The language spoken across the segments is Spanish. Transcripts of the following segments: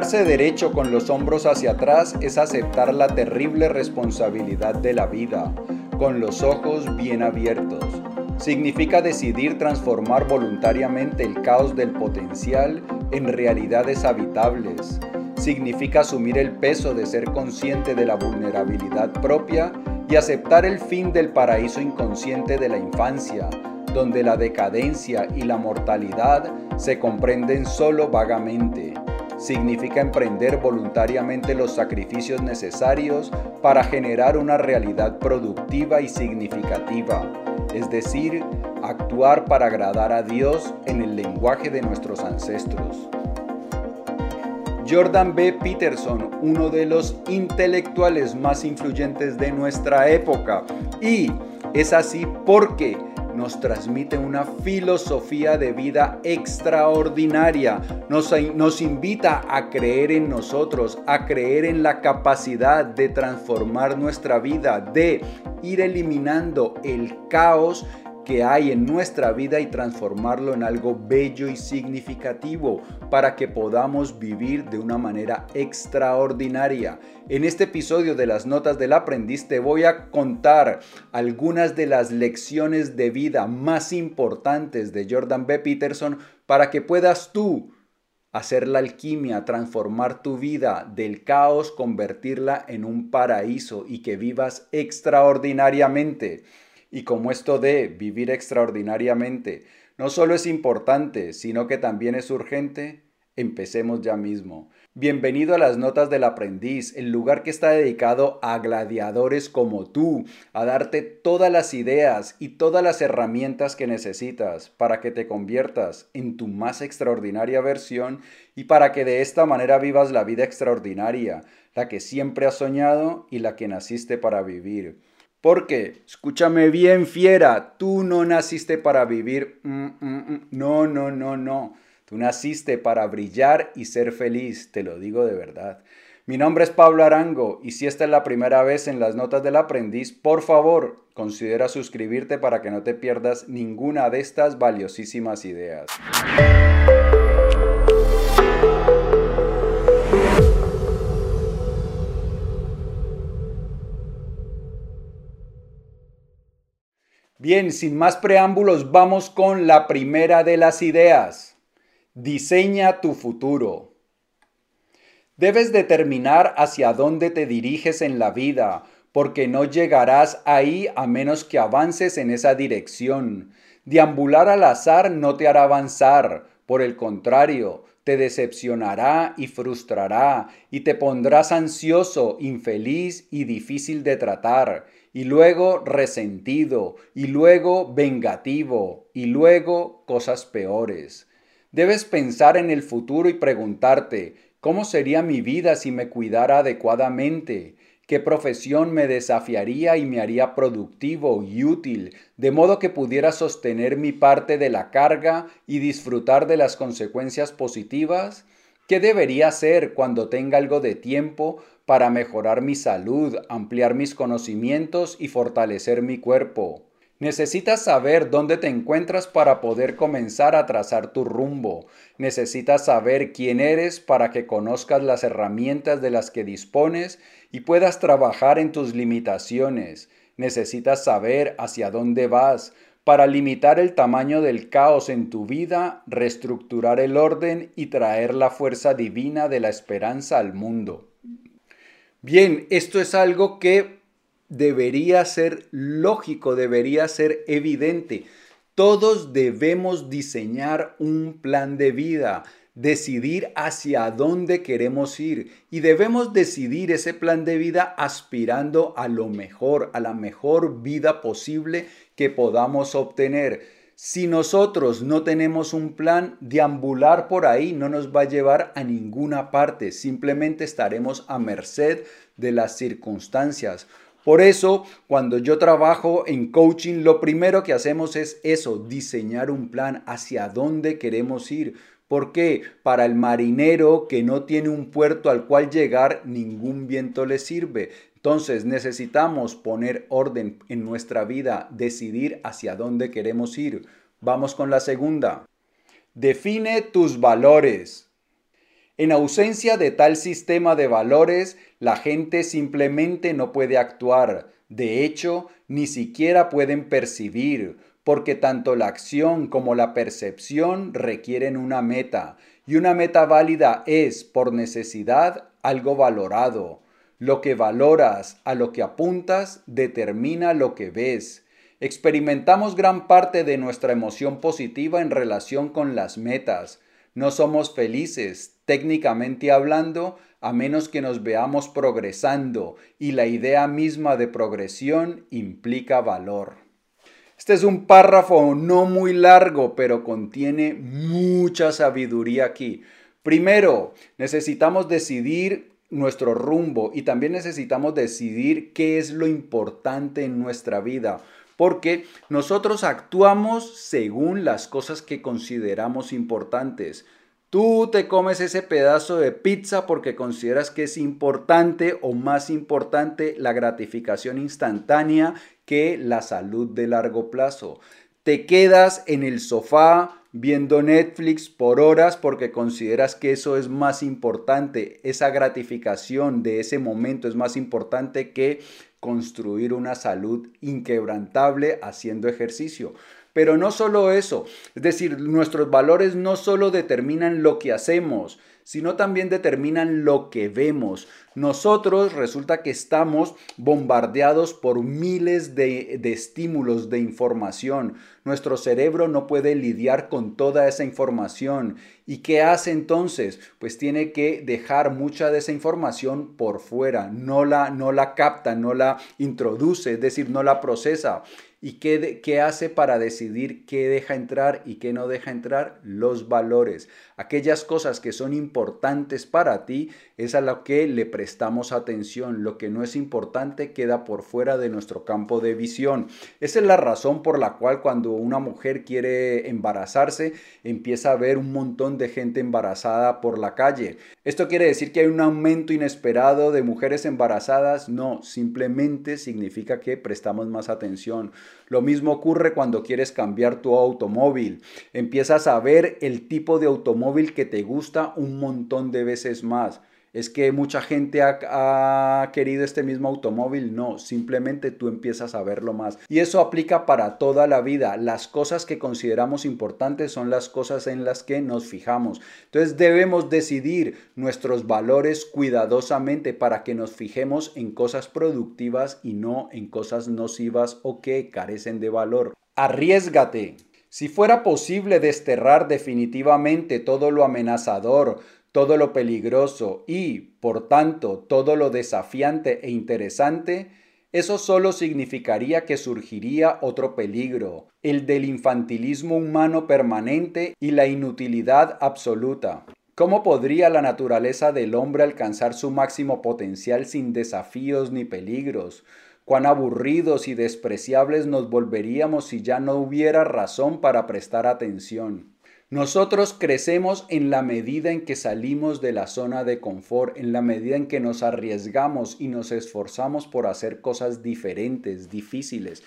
Pararse derecho con los hombros hacia atrás es aceptar la terrible responsabilidad de la vida, con los ojos bien abiertos. Significa decidir transformar voluntariamente el caos del potencial en realidades habitables. Significa asumir el peso de ser consciente de la vulnerabilidad propia y aceptar el fin del paraíso inconsciente de la infancia, donde la decadencia y la mortalidad se comprenden solo vagamente. Significa emprender voluntariamente los sacrificios necesarios para generar una realidad productiva y significativa, es decir, actuar para agradar a Dios en el lenguaje de nuestros ancestros. Jordan B. Peterson, uno de los intelectuales más influyentes de nuestra época, y es así porque nos transmite una filosofía de vida extraordinaria, nos, invita a creer en nosotros, a creer en la capacidad de transformar nuestra vida, de ir eliminando el caos que hay en nuestra vida y transformarlo en algo bello y significativo para que podamos vivir de una manera extraordinaria. En este episodio de las Notas del Aprendiz te voy a contar algunas de las lecciones de vida más importantes de Jordan B. Peterson para que puedas tú hacer la alquimia, transformar tu vida del caos, convertirla en un paraíso y que vivas extraordinariamente. Y como esto de vivir extraordinariamente no solo es importante, sino que también es urgente, empecemos ya mismo. Bienvenido a las Notas del Aprendiz, el lugar que está dedicado a gladiadores como tú, a darte todas las ideas y todas las herramientas que necesitas para que te conviertas en tu más extraordinaria versión y para que de esta manera vivas la vida extraordinaria, la que siempre has soñado y la que naciste para vivir. Porque, escúchame bien, fiera, tú no naciste para vivir. Mm, mm, mm. No, no, no, no. Tú naciste para brillar y ser feliz, te lo digo de verdad. Mi nombre es Pablo Arango y si esta es la primera vez en las notas del aprendiz, por favor, considera suscribirte para que no te pierdas ninguna de estas valiosísimas ideas. Bien, sin más preámbulos, vamos con la primera de las ideas. Diseña tu futuro. Debes determinar hacia dónde te diriges en la vida, porque no llegarás ahí a menos que avances en esa dirección. Deambular al azar no te hará avanzar, por el contrario, te decepcionará y frustrará, y te pondrás ansioso, infeliz y difícil de tratar y luego resentido, y luego vengativo, y luego cosas peores. Debes pensar en el futuro y preguntarte, ¿cómo sería mi vida si me cuidara adecuadamente? ¿Qué profesión me desafiaría y me haría productivo y útil, de modo que pudiera sostener mi parte de la carga y disfrutar de las consecuencias positivas? ¿Qué debería hacer cuando tenga algo de tiempo para mejorar mi salud, ampliar mis conocimientos y fortalecer mi cuerpo. Necesitas saber dónde te encuentras para poder comenzar a trazar tu rumbo. Necesitas saber quién eres para que conozcas las herramientas de las que dispones y puedas trabajar en tus limitaciones. Necesitas saber hacia dónde vas para limitar el tamaño del caos en tu vida, reestructurar el orden y traer la fuerza divina de la esperanza al mundo. Bien, esto es algo que debería ser lógico, debería ser evidente. Todos debemos diseñar un plan de vida, decidir hacia dónde queremos ir y debemos decidir ese plan de vida aspirando a lo mejor, a la mejor vida posible que podamos obtener. Si nosotros no tenemos un plan, deambular por ahí no nos va a llevar a ninguna parte, simplemente estaremos a merced de las circunstancias. Por eso, cuando yo trabajo en coaching, lo primero que hacemos es eso, diseñar un plan hacia dónde queremos ir. Porque para el marinero que no tiene un puerto al cual llegar, ningún viento le sirve. Entonces necesitamos poner orden en nuestra vida, decidir hacia dónde queremos ir. Vamos con la segunda. Define tus valores. En ausencia de tal sistema de valores, la gente simplemente no puede actuar. De hecho, ni siquiera pueden percibir, porque tanto la acción como la percepción requieren una meta, y una meta válida es, por necesidad, algo valorado. Lo que valoras, a lo que apuntas, determina lo que ves. Experimentamos gran parte de nuestra emoción positiva en relación con las metas. No somos felices, técnicamente hablando, a menos que nos veamos progresando, y la idea misma de progresión implica valor. Este es un párrafo no muy largo, pero contiene mucha sabiduría aquí. Primero, necesitamos decidir nuestro rumbo y también necesitamos decidir qué es lo importante en nuestra vida, porque nosotros actuamos según las cosas que consideramos importantes. Tú te comes ese pedazo de pizza porque consideras que es importante o más importante la gratificación instantánea que la salud de largo plazo. Te quedas en el sofá viendo Netflix por horas porque consideras que eso es más importante, esa gratificación de ese momento es más importante que construir una salud inquebrantable haciendo ejercicio. Pero no solo eso, es decir, nuestros valores no solo determinan lo que hacemos, sino también determinan lo que vemos. Nosotros resulta que estamos bombardeados por miles de, de, estímulos de información. Nuestro cerebro no puede lidiar con toda esa información. ¿Y qué hace entonces? Pues tiene que dejar mucha de esa información por fuera. No la, no la capta, no la introduce, es decir, no la procesa. ¿Y qué, hace para decidir qué deja entrar y qué no deja entrar? Los valores. Aquellas cosas que son importantes para ti es a lo que le prestamos atención. Lo que no es importante queda por fuera de nuestro campo de visión. Esa es la razón por la cual cuando una mujer quiere embarazarse, empieza a ver un montón de gente embarazada por la calle. ¿Esto quiere decir que hay un aumento inesperado de mujeres embarazadas? No, simplemente significa que prestamos más atención. Lo mismo ocurre cuando quieres cambiar tu automóvil. Empiezas a ver el tipo de automóvil que te gusta un montón de veces más. ¿Es que mucha gente ha, querido este mismo automóvil? No, simplemente tú empiezas a verlo más. Y eso aplica para toda la vida. Las cosas que consideramos importantes son las cosas en las que nos fijamos. Entonces debemos decidir nuestros valores cuidadosamente para que nos fijemos en cosas productivas y no en cosas nocivas o que carecen de valor. Arriesgate. Si fuera posible desterrar definitivamente todo lo amenazador, todo lo peligroso y, por tanto, todo lo desafiante e interesante, eso solo significaría que surgiría otro peligro, el del infantilismo humano permanente y la inutilidad absoluta. ¿Cómo podría la naturaleza del hombre alcanzar su máximo potencial sin desafíos ni peligros? Cuán aburridos y despreciables nos volveríamos si ya no hubiera razón para prestar atención. Nosotros crecemos en la medida en que salimos de la zona de confort, en la medida en que nos arriesgamos y nos esforzamos por hacer cosas diferentes, difíciles.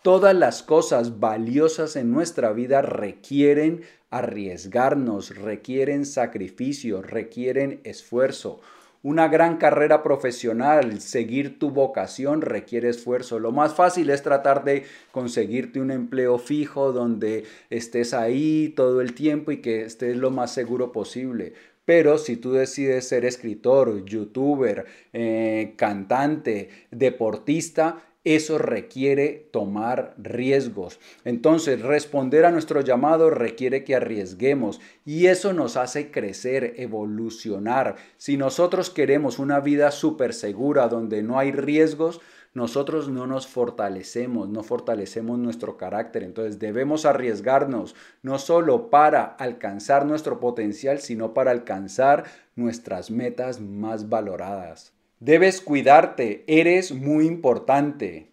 Todas las cosas valiosas en nuestra vida requieren arriesgarnos, requieren sacrificio, requieren esfuerzo. Una gran carrera profesional, seguir tu vocación requiere esfuerzo. Lo más fácil es tratar de conseguirte un empleo fijo donde estés ahí todo el tiempo y que estés lo más seguro posible. Pero si tú decides ser escritor, youtuber, eh, cantante, deportista, eso requiere tomar riesgos. Entonces, responder a nuestro llamado requiere que arriesguemos y eso nos hace crecer, evolucionar. Si nosotros queremos una vida súper segura donde no hay riesgos, nosotros no nos fortalecemos, no fortalecemos nuestro carácter. Entonces debemos arriesgarnos no solo para alcanzar nuestro potencial, sino para alcanzar nuestras metas más valoradas. Debes cuidarte, eres muy importante.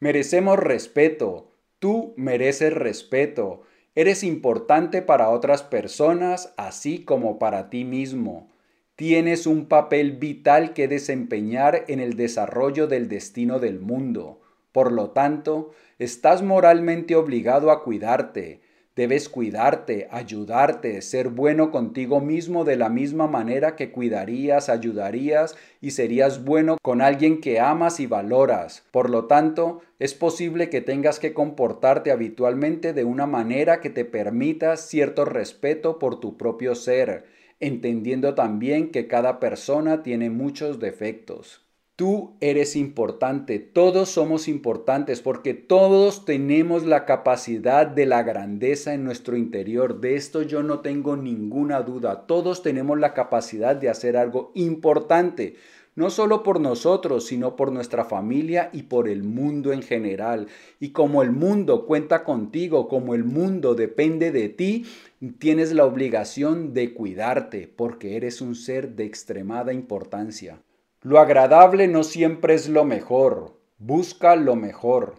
Merecemos respeto, tú mereces respeto. Eres importante para otras personas, así como para ti mismo. Tienes un papel vital que desempeñar en el desarrollo del destino del mundo. Por lo tanto, estás moralmente obligado a cuidarte. Debes cuidarte, ayudarte, ser bueno contigo mismo de la misma manera que cuidarías, ayudarías y serías bueno con alguien que amas y valoras. Por lo tanto, es posible que tengas que comportarte habitualmente de una manera que te permita cierto respeto por tu propio ser, entendiendo también que cada persona tiene muchos defectos. Tú eres importante, todos somos importantes porque todos tenemos la capacidad de la grandeza en nuestro interior. De esto yo no tengo ninguna duda. Todos tenemos la capacidad de hacer algo importante, no solo por nosotros, sino por nuestra familia y por el mundo en general. Y como el mundo cuenta contigo, como el mundo depende de ti, tienes la obligación de cuidarte porque eres un ser de extremada importancia. Lo agradable no siempre es lo mejor. Busca lo mejor.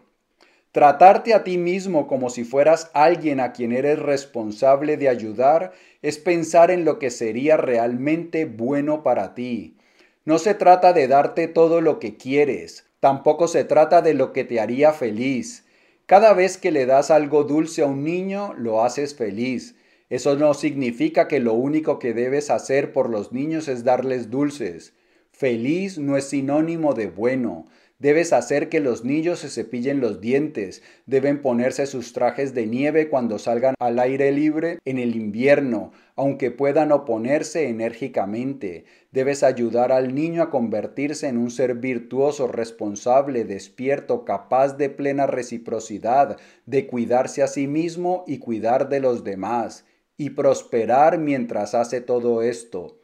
Tratarte a ti mismo como si fueras alguien a quien eres responsable de ayudar es pensar en lo que sería realmente bueno para ti. No se trata de darte todo lo que quieres, tampoco se trata de lo que te haría feliz. Cada vez que le das algo dulce a un niño, lo haces feliz. Eso no significa que lo único que debes hacer por los niños es darles dulces. Feliz no es sinónimo de bueno. Debes hacer que los niños se cepillen los dientes. Deben ponerse sus trajes de nieve cuando salgan al aire libre en el invierno, aunque puedan oponerse enérgicamente. Debes ayudar al niño a convertirse en un ser virtuoso, responsable, despierto, capaz de plena reciprocidad, de cuidarse a sí mismo y cuidar de los demás, y prosperar mientras hace todo esto.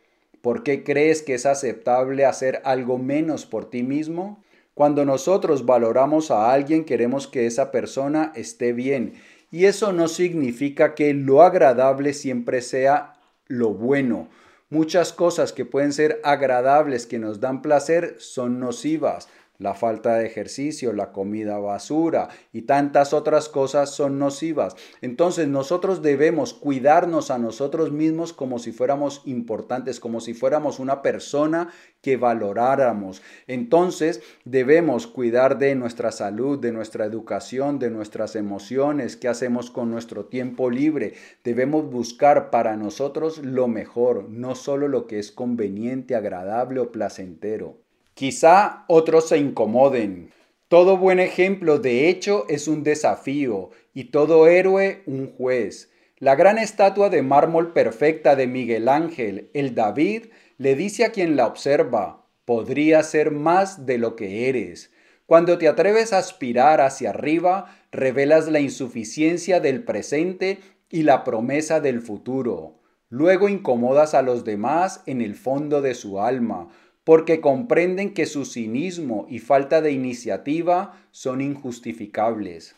¿Por qué crees que es aceptable hacer algo menos por ti mismo? Cuando nosotros valoramos a alguien queremos que esa persona esté bien. Y eso no significa que lo agradable siempre sea lo bueno. Muchas cosas que pueden ser agradables, que nos dan placer, son nocivas la falta de ejercicio, la comida basura y tantas otras cosas son nocivas. Entonces nosotros debemos cuidarnos a nosotros mismos como si fuéramos importantes, como si fuéramos una persona que valoráramos. Entonces debemos cuidar de nuestra salud, de nuestra educación, de nuestras emociones, qué hacemos con nuestro tiempo libre. Debemos buscar para nosotros lo mejor, no solo lo que es conveniente, agradable o placentero. Quizá otros se incomoden. Todo buen ejemplo de hecho es un desafío y todo héroe un juez. La gran estatua de mármol perfecta de Miguel Ángel, el David, le dice a quien la observa, podría ser más de lo que eres. Cuando te atreves a aspirar hacia arriba, revelas la insuficiencia del presente y la promesa del futuro. Luego incomodas a los demás en el fondo de su alma, porque comprenden que su cinismo y falta de iniciativa son injustificables.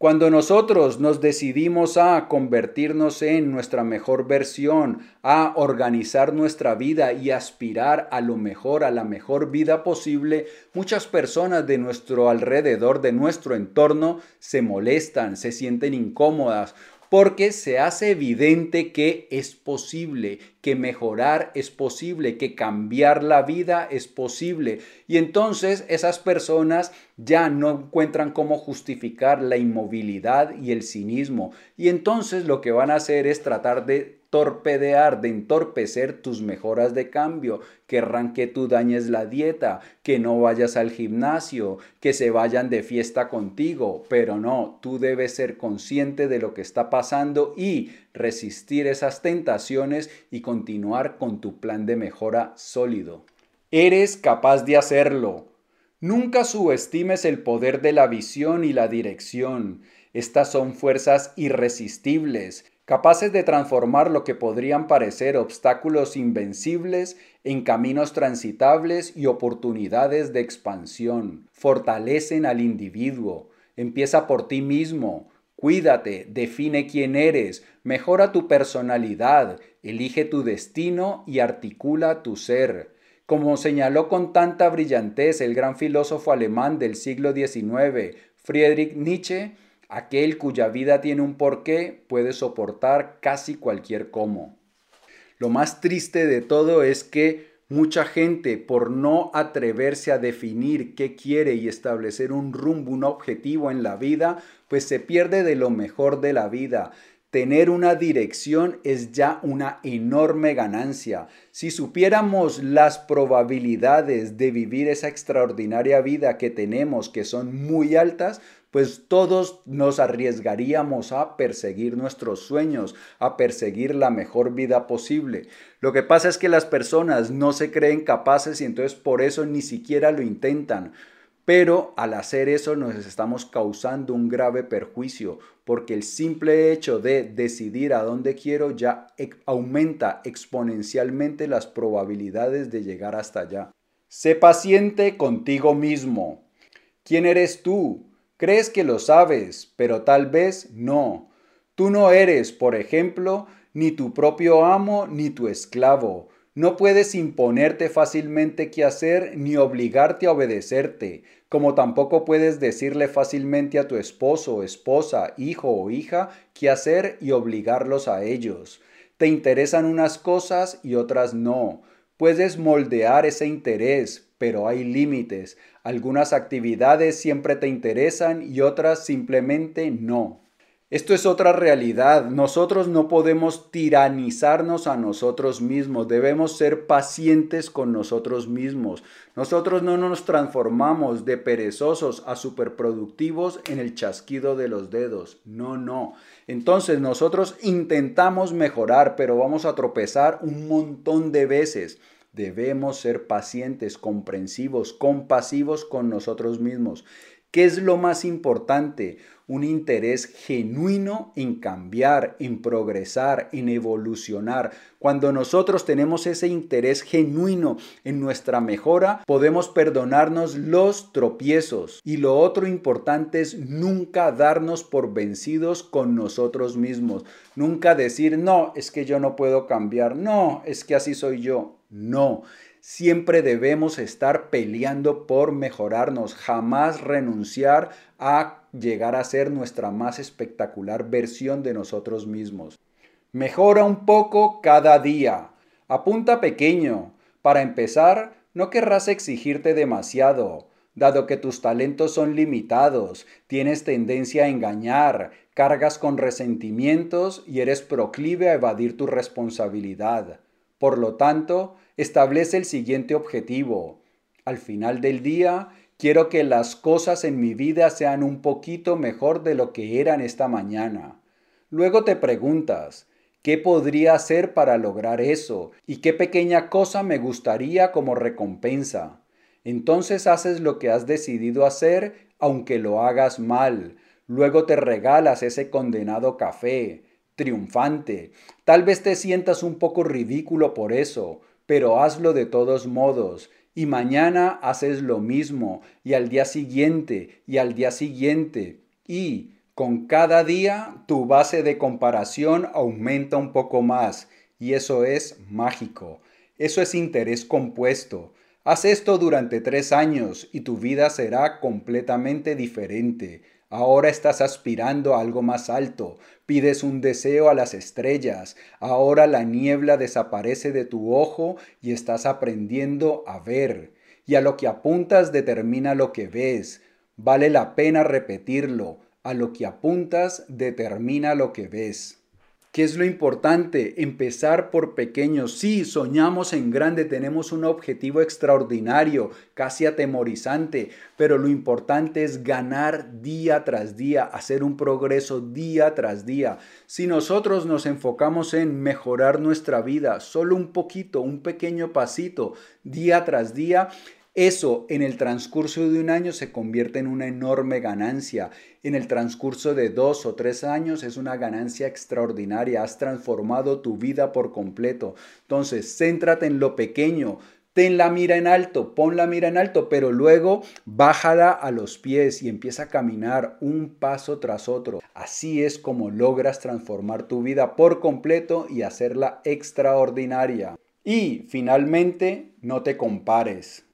Cuando nosotros nos decidimos a convertirnos en nuestra mejor versión, a organizar nuestra vida y aspirar a lo mejor, a la mejor vida posible, muchas personas de nuestro alrededor, de nuestro entorno, se molestan, se sienten incómodas porque se hace evidente que es posible, que mejorar es posible, que cambiar la vida es posible. Y entonces esas personas ya no encuentran cómo justificar la inmovilidad y el cinismo. Y entonces lo que van a hacer es tratar de torpedear, de entorpecer tus mejoras de cambio, querrán que tú dañes la dieta, que no vayas al gimnasio, que se vayan de fiesta contigo, pero no, tú debes ser consciente de lo que está pasando y resistir esas tentaciones y continuar con tu plan de mejora sólido. Eres capaz de hacerlo. Nunca subestimes el poder de la visión y la dirección. Estas son fuerzas irresistibles capaces de transformar lo que podrían parecer obstáculos invencibles en caminos transitables y oportunidades de expansión. Fortalecen al individuo. Empieza por ti mismo. Cuídate, define quién eres, mejora tu personalidad, elige tu destino y articula tu ser. Como señaló con tanta brillantez el gran filósofo alemán del siglo XIX, Friedrich Nietzsche, Aquel cuya vida tiene un porqué puede soportar casi cualquier cómo. Lo más triste de todo es que mucha gente, por no atreverse a definir qué quiere y establecer un rumbo, un objetivo en la vida, pues se pierde de lo mejor de la vida. Tener una dirección es ya una enorme ganancia. Si supiéramos las probabilidades de vivir esa extraordinaria vida que tenemos, que son muy altas, pues todos nos arriesgaríamos a perseguir nuestros sueños, a perseguir la mejor vida posible. Lo que pasa es que las personas no se creen capaces y entonces por eso ni siquiera lo intentan. Pero al hacer eso nos estamos causando un grave perjuicio, porque el simple hecho de decidir a dónde quiero ya aumenta exponencialmente las probabilidades de llegar hasta allá. Sé paciente contigo mismo. ¿Quién eres tú? Crees que lo sabes, pero tal vez no. Tú no eres, por ejemplo, ni tu propio amo ni tu esclavo. No puedes imponerte fácilmente qué hacer ni obligarte a obedecerte, como tampoco puedes decirle fácilmente a tu esposo, esposa, hijo o hija qué hacer y obligarlos a ellos. Te interesan unas cosas y otras no. Puedes moldear ese interés, pero hay límites. Algunas actividades siempre te interesan y otras simplemente no. Esto es otra realidad. Nosotros no podemos tiranizarnos a nosotros mismos. Debemos ser pacientes con nosotros mismos. Nosotros no nos transformamos de perezosos a superproductivos en el chasquido de los dedos. No, no. Entonces nosotros intentamos mejorar, pero vamos a tropezar un montón de veces. Debemos ser pacientes, comprensivos, compasivos con nosotros mismos. ¿Qué es lo más importante? Un interés genuino en cambiar, en progresar, en evolucionar. Cuando nosotros tenemos ese interés genuino en nuestra mejora, podemos perdonarnos los tropiezos. Y lo otro importante es nunca darnos por vencidos con nosotros mismos. Nunca decir, no, es que yo no puedo cambiar. No, es que así soy yo. No Siempre debemos estar peleando por mejorarnos, jamás renunciar a llegar a ser nuestra más espectacular versión de nosotros mismos. Mejora un poco cada día. Apunta pequeño. Para empezar, no querrás exigirte demasiado. Dado que tus talentos son limitados, tienes tendencia a engañar, cargas con resentimientos y eres proclive a evadir tu responsabilidad. Por lo tanto, establece el siguiente objetivo. Al final del día, quiero que las cosas en mi vida sean un poquito mejor de lo que eran esta mañana. Luego te preguntas, ¿qué podría hacer para lograr eso? ¿Y qué pequeña cosa me gustaría como recompensa? Entonces haces lo que has decidido hacer, aunque lo hagas mal. Luego te regalas ese condenado café triunfante. Tal vez te sientas un poco ridículo por eso, pero hazlo de todos modos. Y mañana haces lo mismo, y al día siguiente, y al día siguiente. Y con cada día tu base de comparación aumenta un poco más. Y eso es mágico. Eso es interés compuesto. Haz esto durante tres años y tu vida será completamente diferente. Ahora estás aspirando a algo más alto, pides un deseo a las estrellas, ahora la niebla desaparece de tu ojo y estás aprendiendo a ver. Y a lo que apuntas determina lo que ves. Vale la pena repetirlo. A lo que apuntas determina lo que ves. ¿Qué es lo importante? Empezar por pequeños. Sí, soñamos en grande, tenemos un objetivo extraordinario, casi atemorizante, pero lo importante es ganar día tras día, hacer un progreso día tras día. Si nosotros nos enfocamos en mejorar nuestra vida, solo un poquito, un pequeño pasito, día tras día, eso en el transcurso de un año se convierte en una enorme ganancia. En el transcurso de dos o tres años es una ganancia extraordinaria. Has transformado tu vida por completo. Entonces, céntrate en lo pequeño. Ten la mira en alto, pon la mira en alto, pero luego bájala a los pies y empieza a caminar un paso tras otro. Así es como logras transformar tu vida por completo y hacerla extraordinaria. Y finalmente, no te compares.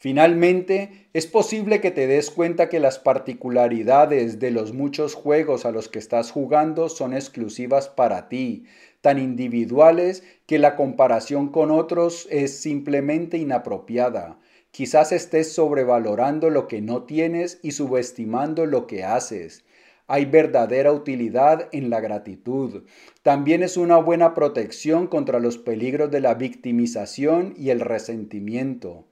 Finalmente, es posible que te des cuenta que las particularidades de los muchos juegos a los que estás jugando son exclusivas para ti, tan individuales que la comparación con otros es simplemente inapropiada. Quizás estés sobrevalorando lo que no tienes y subestimando lo que haces. Hay verdadera utilidad en la gratitud. También es una buena protección contra los peligros de la victimización y el resentimiento.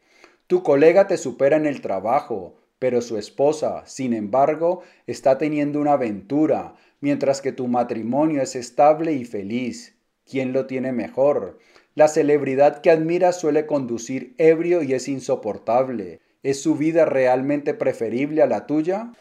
Tu colega te supera en el trabajo, pero su esposa, sin embargo, está teniendo una aventura, mientras que tu matrimonio es estable y feliz. ¿Quién lo tiene mejor? La celebridad que admiras suele conducir ebrio y es insoportable. ¿Es su vida realmente preferible a la tuya?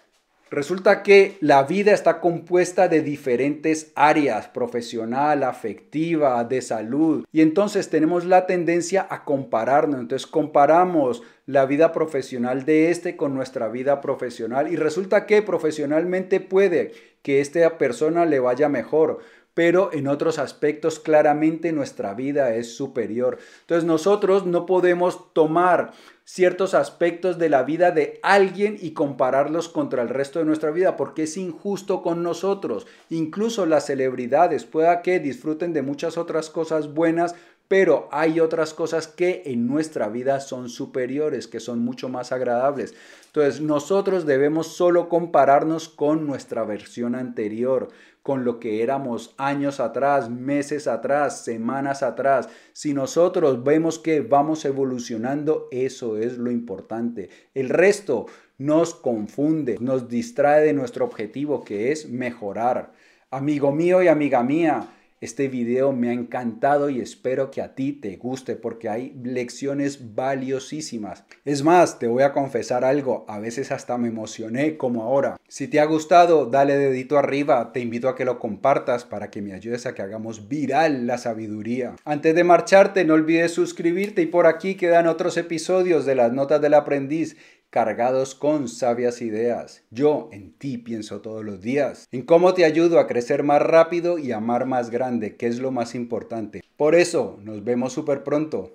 Resulta que la vida está compuesta de diferentes áreas, profesional, afectiva, de salud, y entonces tenemos la tendencia a compararnos. Entonces comparamos la vida profesional de este con nuestra vida profesional y resulta que profesionalmente puede que esta persona le vaya mejor, pero en otros aspectos claramente nuestra vida es superior. Entonces nosotros no podemos tomar ciertos aspectos de la vida de alguien y compararlos contra el resto de nuestra vida, porque es injusto con nosotros. Incluso las celebridades, pueda que disfruten de muchas otras cosas buenas, pero hay otras cosas que en nuestra vida son superiores, que son mucho más agradables. Entonces nosotros debemos solo compararnos con nuestra versión anterior, con lo que éramos años atrás, meses atrás, semanas atrás. Si nosotros vemos que vamos evolucionando, eso es lo importante. El resto nos confunde, nos distrae de nuestro objetivo que es mejorar. Amigo mío y amiga mía, este video me ha encantado y espero que a ti te guste porque hay lecciones valiosísimas. Es más, te voy a confesar algo, a veces hasta me emocioné como ahora. Si te ha gustado, dale dedito arriba, te invito a que lo compartas para que me ayudes a que hagamos viral la sabiduría. Antes de marcharte, no olvides suscribirte y por aquí quedan otros episodios de las notas del aprendiz cargados con sabias ideas. Yo en ti pienso todos los días, en cómo te ayudo a crecer más rápido y amar más grande, que es lo más importante. Por eso, nos vemos súper pronto.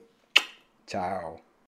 Chao.